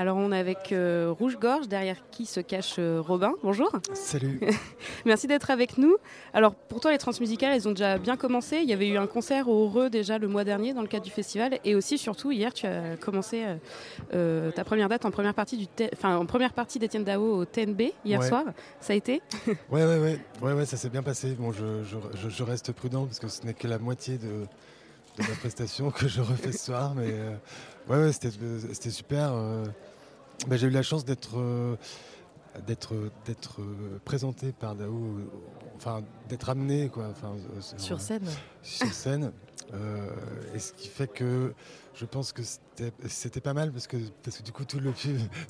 Alors on est avec euh, Rouge Gorge, derrière qui se cache euh, Robin. Bonjour. Salut. Merci d'être avec nous. Alors pour toi les transmusicales, elles ont déjà bien commencé. Il y avait eu un concert au Heureux déjà le mois dernier dans le cadre du festival. Et aussi surtout hier tu as commencé euh, ta première date en première partie du enfin, en première partie d'Étienne Dao au TNB hier soir. Ça a été? Ouais, ouais, ouais, ouais, ouais, ça s'est bien passé. Bon, je, je, je, reste prudent parce que ce n'est que la moitié de, de ma prestation que je refais ce soir. Mais ouais, ouais c'était super. Bah, j'ai eu la chance d'être euh, d'être d'être euh, présenté par Dao, enfin d'être amené quoi, enfin, euh, sur scène. Sur scène. et ce qui fait que je pense que c'était pas mal parce que, parce que du coup tout le,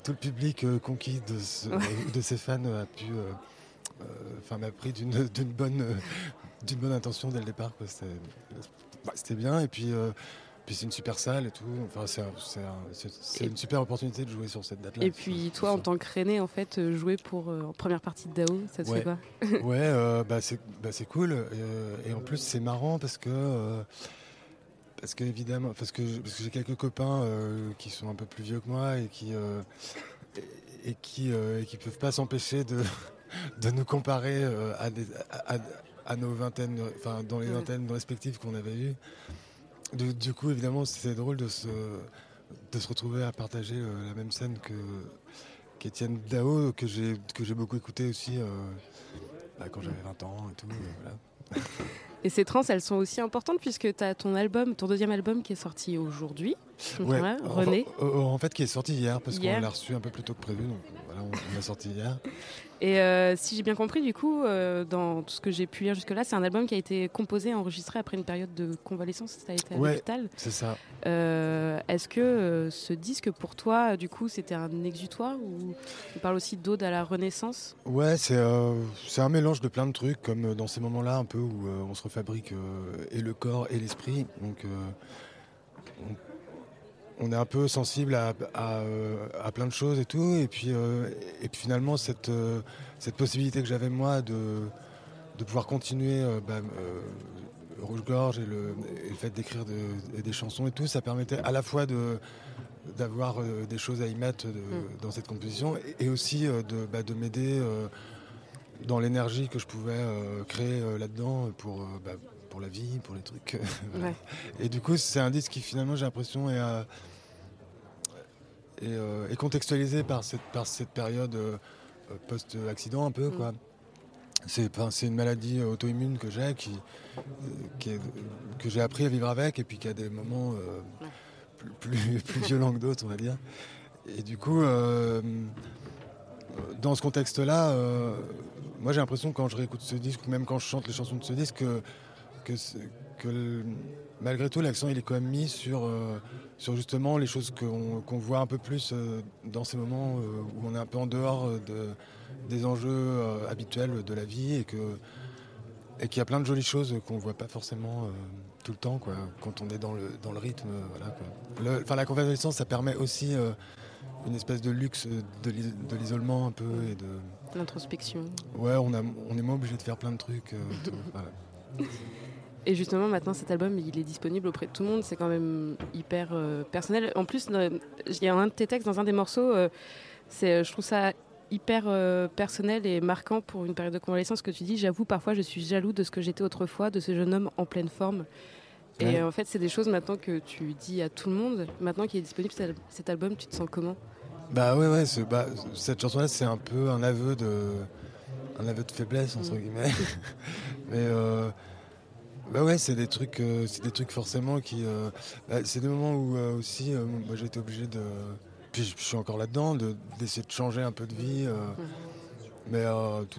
tout le public conquis de, de ses fans a pu, enfin m'a pris d'une bonne, d'une bonne intention dès le départ. C'était bien et puis puis c'est une super salle et tout. Enfin, c'est une super opportunité de jouer sur cette date-là. Et puis toi, en tant que René, en fait, euh, jouer pour euh, en première partie de Dao, ça te fait quoi? Ouais, euh, bah, c'est bah, cool. Et, en plus, c'est marrant parce que parce que évidemment, parce que, parce que j'ai quelques copains qui sont un peu plus vieux que moi et qui et, qui qui peuvent pas s'empêcher de de nous comparer à, à, nos vingtaines, enfin dans les vingtaines respectives qu'on avait eues du coup, évidemment, c'est drôle de se, de se retrouver à partager euh, la même scène que qu'Étienne Dao, que j'ai beaucoup écouté aussi euh, bah, quand j'avais 20 ans et tout. Et ces trans, elles sont aussi importantes puisque tu as ton album, ton deuxième album qui est sorti aujourd'hui. René. En, fait, qui est sorti hier parce qu'on l'a reçu un peu plus tôt que prévu. Donc voilà, on l'a sorti hier. Et euh, si j'ai bien compris, du coup, euh, dans tout ce que j'ai pu lire jusque-là, c'est un album qui a été composé, enregistré après une période de convalescence. Ça a été à l'hôpital. C'est ça. Euh, est-ce que ce disque, pour toi, du coup, c'était un exutoire ou on parle aussi d'ode à la Renaissance? Ouais, c'est un mélange de plein de trucs, comme dans ces moments-là, un peu où on se refabrique et le corps et l'esprit. Donc, on on est un peu sensible à, plein de choses et tout. Et puis, euh, et puis finalement, cette, euh, cette possibilité que j'avais moi de, de pouvoir continuer euh, bah, Rouge-Gorge et le, fait d'écrire des chansons et tout, ça permettait à la fois de d'avoir des choses à y mettre mm. dans cette composition et, aussi de, bah, de m'aider dans l'énergie que je pouvais créer là-dedans pour, bah, pour la vie, pour les trucs. Et du coup, c'est un disque qui finalement, j'ai l'impression, est, euh, et, contextualisé par cette, par cette période euh, post-accident un peu. Mm. Quoi. C'est, c'est une maladie auto-immune que j'ai, qui, que j'ai appris à vivre avec, et puis qui a des moments euh, plus, plus, violents que d'autres, on va dire. Et du coup, dans ce contexte-là, moi j'ai l'impression quand je réécoute ce disque, ou même quand je chante les chansons de ce disque, que, que, que malgré tout, l'accent il est quand même mis sur, euh, sur justement les choses qu'on voit un peu plus euh, dans ces moments euh, où on est un peu en dehors de, des enjeux habituels de la vie et que et qu'il y a plein de jolies choses qu'on ne voit pas forcément tout le temps quoi, quand on est dans le, dans le rythme. Voilà, la convalescence, ça permet aussi une espèce de luxe de l'isolement un peu et de l'introspection. Ouais, on, a, on est moins obligé de faire plein de trucs. Et justement, maintenant, cet album, il est disponible auprès de tout le monde. C'est quand même hyper euh, personnel. En plus, il y a un de tes textes dans un des morceaux. Euh, c'est, je trouve ça hyper euh, personnel et marquant pour une période de convalescence que tu dis. J'avoue, parfois, je suis jaloux de ce que j'étais autrefois, de ce jeune homme en pleine forme. Et en fait, c'est des choses maintenant que tu dis à tout le monde. Maintenant qu'il est disponible cet album, tu te sens comment? Bah ouais, ouais. Bah, cette chanson-là, c'est un peu un aveu de, un aveu de faiblesse entre mm. guillemets. Mais bah ouais, c'est des trucs, euh, c'est des trucs forcément qui. Euh, bah, c'est des moments où euh, aussi, moi j'ai été obligé de. Puis je suis encore là-dedans, d'essayer de, changer un peu de vie, mais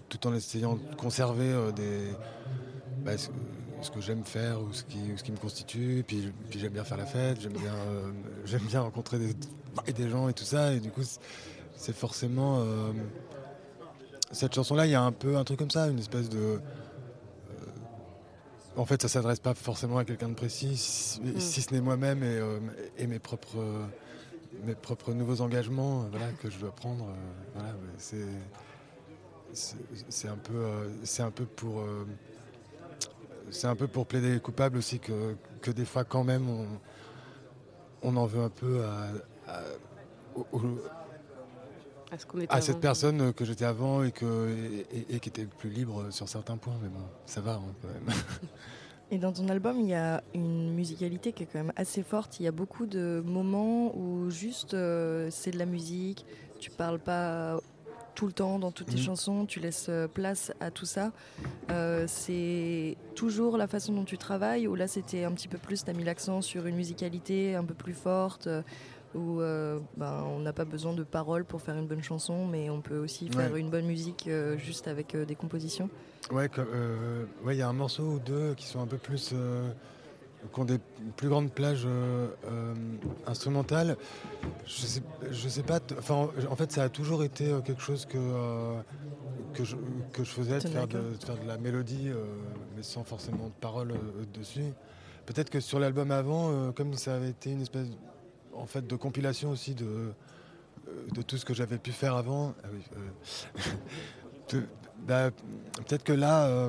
tout, en essayant de conserver des. Bah, ce, que j'aime faire ou ce qui, ce qui me constitue. Puis, puis j'aime bien faire la fête, j'aime bien, j'aime bien rencontrer des, des, gens et tout ça. Et du coup, c'est forcément. cette chanson-là, il y a un peu un truc comme ça, une espèce de en fait, ça s'adresse pas forcément à quelqu'un de précis, si, mm. ce n'est moi-même et, euh, mes propres mes propres nouveaux engagements euh, que je dois prendre. Euh, c'est un peu c'est un peu pour c'est un peu pour plaider coupable aussi que, que, des fois quand même on, on en veut un peu à, à, cette personne que j'étais avant et, que, et, qui était plus libre sur certains points. Mais bon, ça va hein, quand même. Et dans ton album, il y a une musicalité qui est quand même assez forte. Il y a beaucoup de moments où juste euh, c'est de la musique, tu parles pas tout le temps dans toutes tes mhm. chansons, tu laisses euh, place à tout ça. Euh, c'est toujours la façon dont tu travailles ou là c'était un petit peu plus, tu as mis l'accent sur une musicalité un peu plus forte où ben, on n'a pas besoin de paroles pour faire une bonne chanson, mais on peut aussi faire une bonne musique juste avec des compositions. Ouais, euh, ouais, il y a un morceau ou deux qui sont un peu plus, euh, qui ont des plus grandes plages euh, instrumentales. Je sais, je sais pas. Enfin, en fait, ça a toujours été quelque chose que que je, que je faisais, de faire de, faire de, la mélodie, mais sans forcément de paroles dessus. Peut-être que sur l'album avant, comme ça avait été une espèce, en fait, de compilation aussi de de tout ce que j'avais pu faire avant. Ah oui, bah, peut-être que là, euh,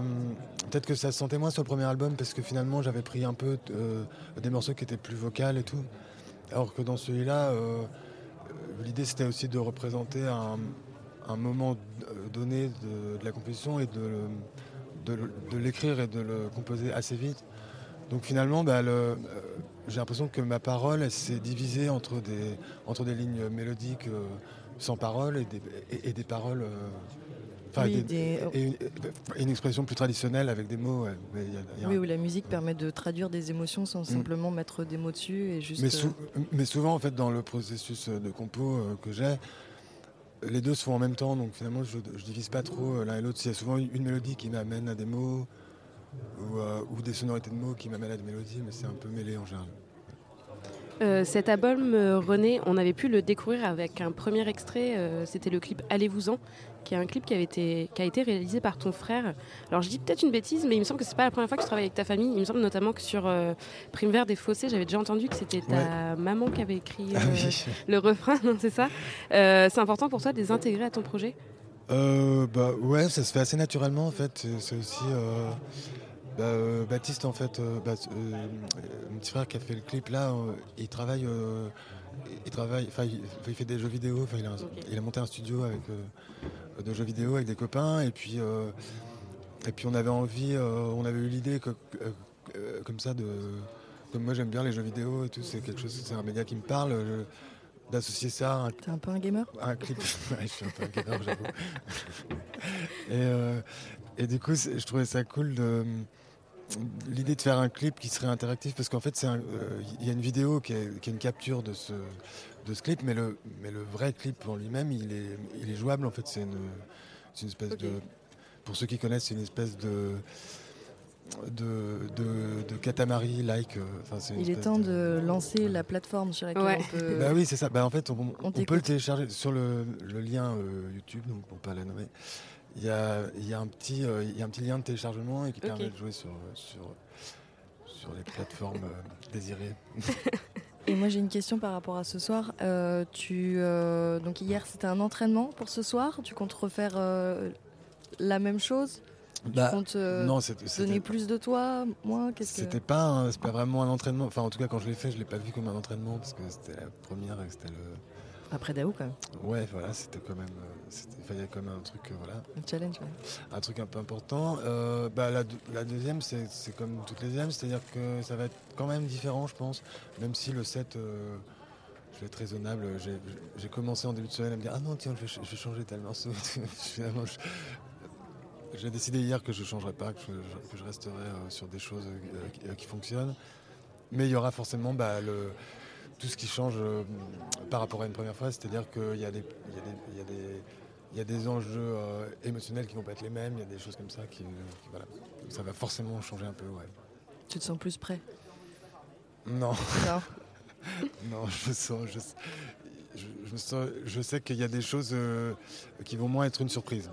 peut-être que ça se sentait moins sur le premier album parce que finalement j'avais pris un peu euh, des morceaux qui étaient plus vocales et tout. Alors que dans celui-là, euh, l'idée c'était aussi de représenter un, moment donné de, la composition et de, l'écrire et de le composer assez vite. Donc finalement, bah, j'ai l'impression que ma parole s'est divisée entre des, entre des lignes mélodiques sans parole et des, et des paroles et, une, expression plus traditionnelle avec des mots. oui, où la musique permet de traduire des émotions sans mm. simplement mettre des mots dessus et juste. Mais, euh, mais, souvent, en fait, dans le processus de compo euh, que j'ai, les deux se font en même temps, donc finalement, je, ne divise pas trop euh, l'un et l'autre. Il y a souvent une mélodie qui m'amène à des mots ou, ou des sonorités de mots qui m'amènent à des mélodies, mais c'est un peu mêlé en général. Euh, cet album, euh, René, on avait pu le découvrir avec un premier extrait, euh, c'était le clip Allez-vous-en, qui est un clip qui, avait été, qui a été réalisé par ton frère. Alors je dis peut-être une bêtise, mais il me semble que c'est pas la première fois que tu travailles avec ta famille. Il me semble notamment que sur Prime Vert des Fossés, j'avais déjà entendu que c'était ta maman qui avait écrit ah le refrain, c'est ça C'est important pour toi de les intégrer à ton projet? Bah, Ouais, ça se fait assez naturellement en fait. C'est aussi bah, euh, Baptiste, en fait, euh, bah, euh, mon petit frère qui a fait le clip là, il travaille, il travaille, enfin, il, fait des jeux vidéo. Il a, il, a, monté un studio avec de jeux vidéo avec des copains, et puis, et puis on avait envie, on avait eu l'idée que, comme ça de, comme moi j'aime bien les jeux vidéo et tout, c'est quelque chose, c'est un média qui me parle. d'associer ça. T'es un peu un gamer? Un clip. je suis un peu un gamer, j'avoue. et, et, du coup, je trouvais ça cool de l'idée de faire un clip qui serait interactif parce qu'en fait c'est euh, il y a une vidéo qui est, une capture de ce de ce clip mais le mais le vrai clip en lui-même il est il est jouable en fait c'est une, une espèce de pour ceux qui connaissent c'est une espèce de de, de, de Katamari like. Euh, il est temps de, lancer la plateforme sur laquelle on peut. Bah oui, c'est ça. Bah en fait, on, on, peut le télécharger sur le, le lien euh, YouTube, donc pour pas la nommer il y a, y, a un petit, euh, y a un petit lien de téléchargement et qui permet de jouer sur, sur, sur les plateformes euh, désirées. Et moi j'ai une question par rapport à ce soir. Euh, tu, donc hier c'était un entraînement pour ce soir. Tu comptes refaire la même chose? Bah, Tu comptes non, donner plus de toi, moi C'était pas, pas vraiment un entraînement. Enfin en tout cas quand je l'ai fait, je l'ai pas vu comme un entraînement parce que c'était la première et c'était le après Daou, quand même. Ouais, voilà, c'était quand même, euh, il fallait quand même un truc, euh, voilà. Un challenge, Un truc un peu important. Euh, bah, la, la, deuxième, c'est comme toutes les deuxièmes, c'est-à-dire que ça va être quand même différent, je pense, même si le set. je vais être raisonnable. J'ai commencé en début de semaine à me dire Ah non, tiens, je vais, je vais changer tel morceau. Finalement, j'ai décidé hier que je ne changerai pas, que je, resterai sur des choses qui, fonctionnent. Mais il y aura forcément bah, le, tout ce qui change euh, par rapport à une première fois, c'est-à-dire qu'il y, a des, y, a des enjeux euh, émotionnels qui vont pas être les mêmes, il y a des choses comme ça qui, voilà. ça va forcément changer un peu. Ouais. Tu te sens plus prêt? Non. Non. je sens, je, sais qu'il y a des choses euh, qui vont moins être une surprise.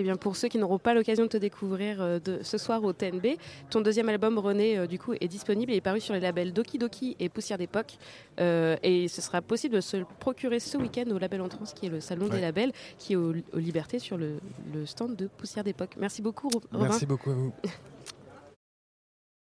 Eh bien, pour ceux qui n'auront pas l'occasion de te découvrir euh, ce soir au TNB, ton deuxième album René euh, du coup est disponible et est paru sur les labels Doki Doki et Poussière d'époque euh, et ce sera possible de se le procurer ce week-end au Label Entrance qui est le salon des labels qui est aux, Libertés sur le, stand de Poussière d'époque. Merci beaucoup Romain. Merci beaucoup à vous.